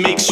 makes